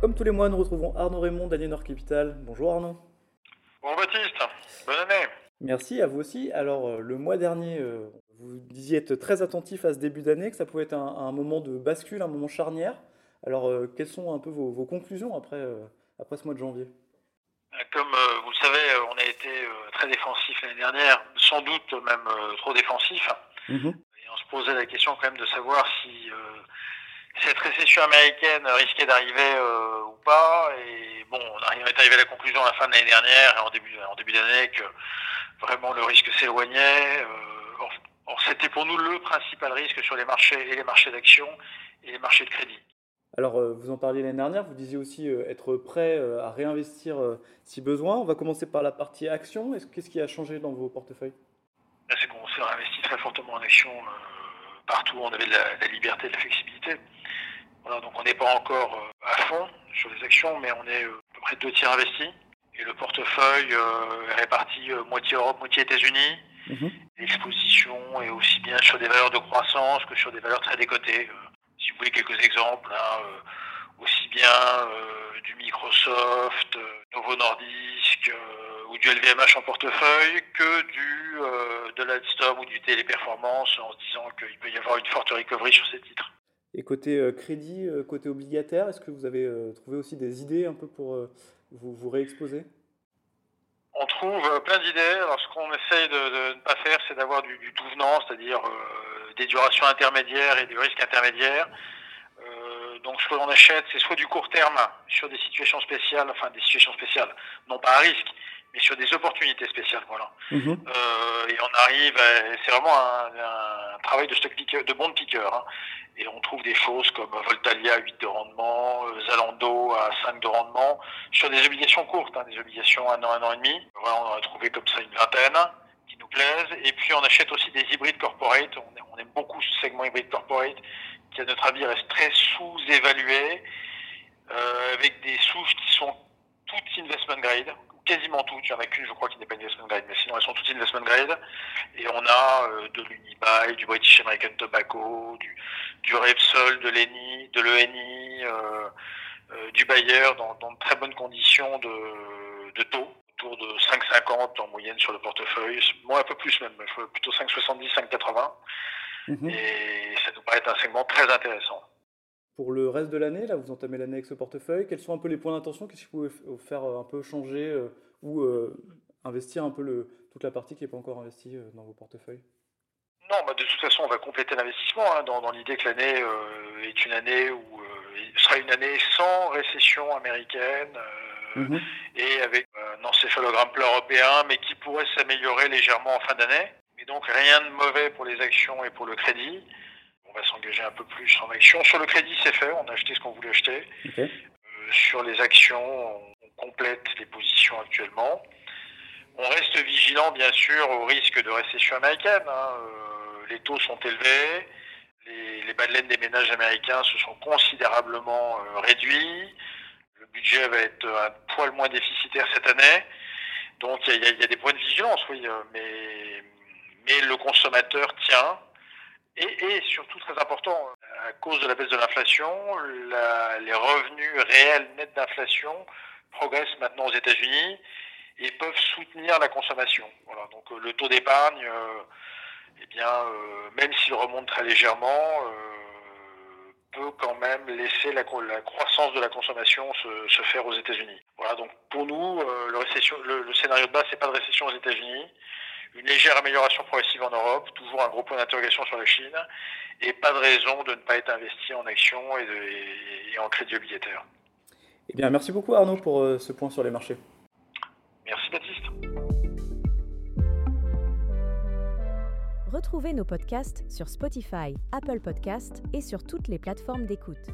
Comme tous les mois, nous retrouvons Arnaud Raymond d'Aliénor Capital. Bonjour Arnaud. Bonjour Baptiste, bonne année. Merci à vous aussi. Alors, euh, le mois dernier, euh, vous disiez être très attentif à ce début d'année, que ça pouvait être un, moment de bascule, un moment charnière. Alors, euh, quelles sont un peu vos, conclusions après, après ce mois de janvier? Comme vous le savez, on a été très défensif l'année dernière, sans doute même trop défensif. Mmh Et on se posait la question quand même de savoir si cette récession américaine risquait d'arriver euh, ou pas. Et bon, on est arrivé à la conclusion à la fin de l'année dernière et en début, en début d'année que vraiment le risque s'éloignait. Euh, or, c'était pour nous le principal risque sur les marchés et les marchés d'actions et les marchés de crédit. Alors, euh, vous en parliez l'année dernière, vous disiez aussi être prêt à réinvestir si besoin. On va commencer par la partie actions. Qu'est-ce qui a changé dans vos portefeuilles? C'est qu'on s'est réinvesti très fortement en actions partout. On avait de la, de la liberté, de la flexibilité on n'est pas encore euh, à fond sur les actions, mais on est euh, à peu près deux tiers investis. Et le portefeuille euh, est réparti moitié Europe, moitié États-Unis. Mhm. L'exposition est aussi bien sur des valeurs de croissance que sur des valeurs très décotées. si vous voulez quelques exemples, hein, aussi bien du Microsoft, Novo Nordisk ou du LVMH en portefeuille que du de l'Alstom ou du Téléperformance en se disant qu'il peut y avoir une forte recovery sur ces titres. Et côté euh, crédit, euh, côté obligataire, est-ce que vous avez euh, trouvé aussi des idées un peu pour vous, vous réexposer? On trouve plein d'idées. Alors, ce qu'on essaye de, ne pas faire, c'est d'avoir du, tout venant, c'est-à-dire des durations intermédiaires et des risques intermédiaires. donc, ce que l'on achète, c'est soit du court terme sur des situations spéciales, enfin des situations spéciales, non pas à risque, mais sur des opportunités spéciales. Voilà. Mhm. Euh, et on arrive, c'est vraiment un, travail de stock picker, de bon piqueur. Hein. Et on trouve des choses comme Voltalia à 8 de rendement, euh, Zalando à 5 de rendement, sur des obligations courtes, hein, des obligations un an, un an et demi. On en a trouvé comme ça une vingtaine qui nous plaisent. Et puis on achète aussi des hybrides corporate. On, aime beaucoup ce segment hybride corporate qui, à notre avis, reste très sous-évalué, euh, avec des souches qui sont toutes investment grade quasiment toutes. Il n'y en a qu'une, je crois, qui n'est pas investment grade, mais sinon elles sont toutes investment grade. Et on a euh, de l'Unibail, du British American Tobacco, du, du Repsol, de l'ENI, de l'ENI, euh, euh, du Bayer dans, de très bonnes conditions de, de taux autour de 5,50 en moyenne sur le portefeuille, moi un peu plus même, plutôt 5,70, 5,80. Mhm. Et ça nous paraît être un segment très intéressant. Pour le reste de l'année, là, vous entamez l'année avec ce portefeuille. Quels sont un peu les points d'intention? Qu'est-ce que vous pouvez faire euh, un peu changer euh, ou euh, investir un peu le, toute la partie qui n'est pas encore investie dans vos portefeuilles? Non, bah de toute façon, on va compléter l'investissement hein, dans, l'idée que l'année est une année où sera une année sans récession américaine. Mhm. Et avec un encéphalogramme plat européen, mais qui pourrait s'améliorer légèrement en fin d'année. Mais donc rien de mauvais pour les actions et pour le crédit on va s'engager un peu plus en action. Sur le crédit, c'est fait, on a acheté ce qu'on voulait acheter. Euh, sur les actions, on, complète les positions actuellement. On reste vigilant, bien sûr, au risque de récession américaine. Hein. Euh, les taux sont élevés, les, les badelaines des ménages américains se sont considérablement euh, réduits. Le budget va être un poil moins déficitaire cette année. Donc il y, a des points de vigilance, oui, mais, mais le consommateur tient. Et, surtout, très important, à cause de la baisse de l'inflation, les revenus réels nets d'inflation progressent maintenant aux États-Unis et peuvent soutenir la consommation. Voilà, donc euh, le taux d'épargne, euh, eh bien, euh, même s'il remonte très légèrement, peut quand même laisser la, croissance de la consommation se, faire aux États-Unis. Voilà, donc pour nous, le, le, scénario de base, c'est pas de récession aux États-Unis, une légère amélioration progressive en Europe, toujours un gros point d'interrogation sur la Chine, et pas de raison de ne pas être investi en actions et, en crédit obligataire. Eh bien, merci beaucoup Arnaud pour euh, ce point sur les marchés. Merci Baptiste. Retrouvez nos podcasts sur Spotify, Apple Podcasts et sur toutes les plateformes d'écoute.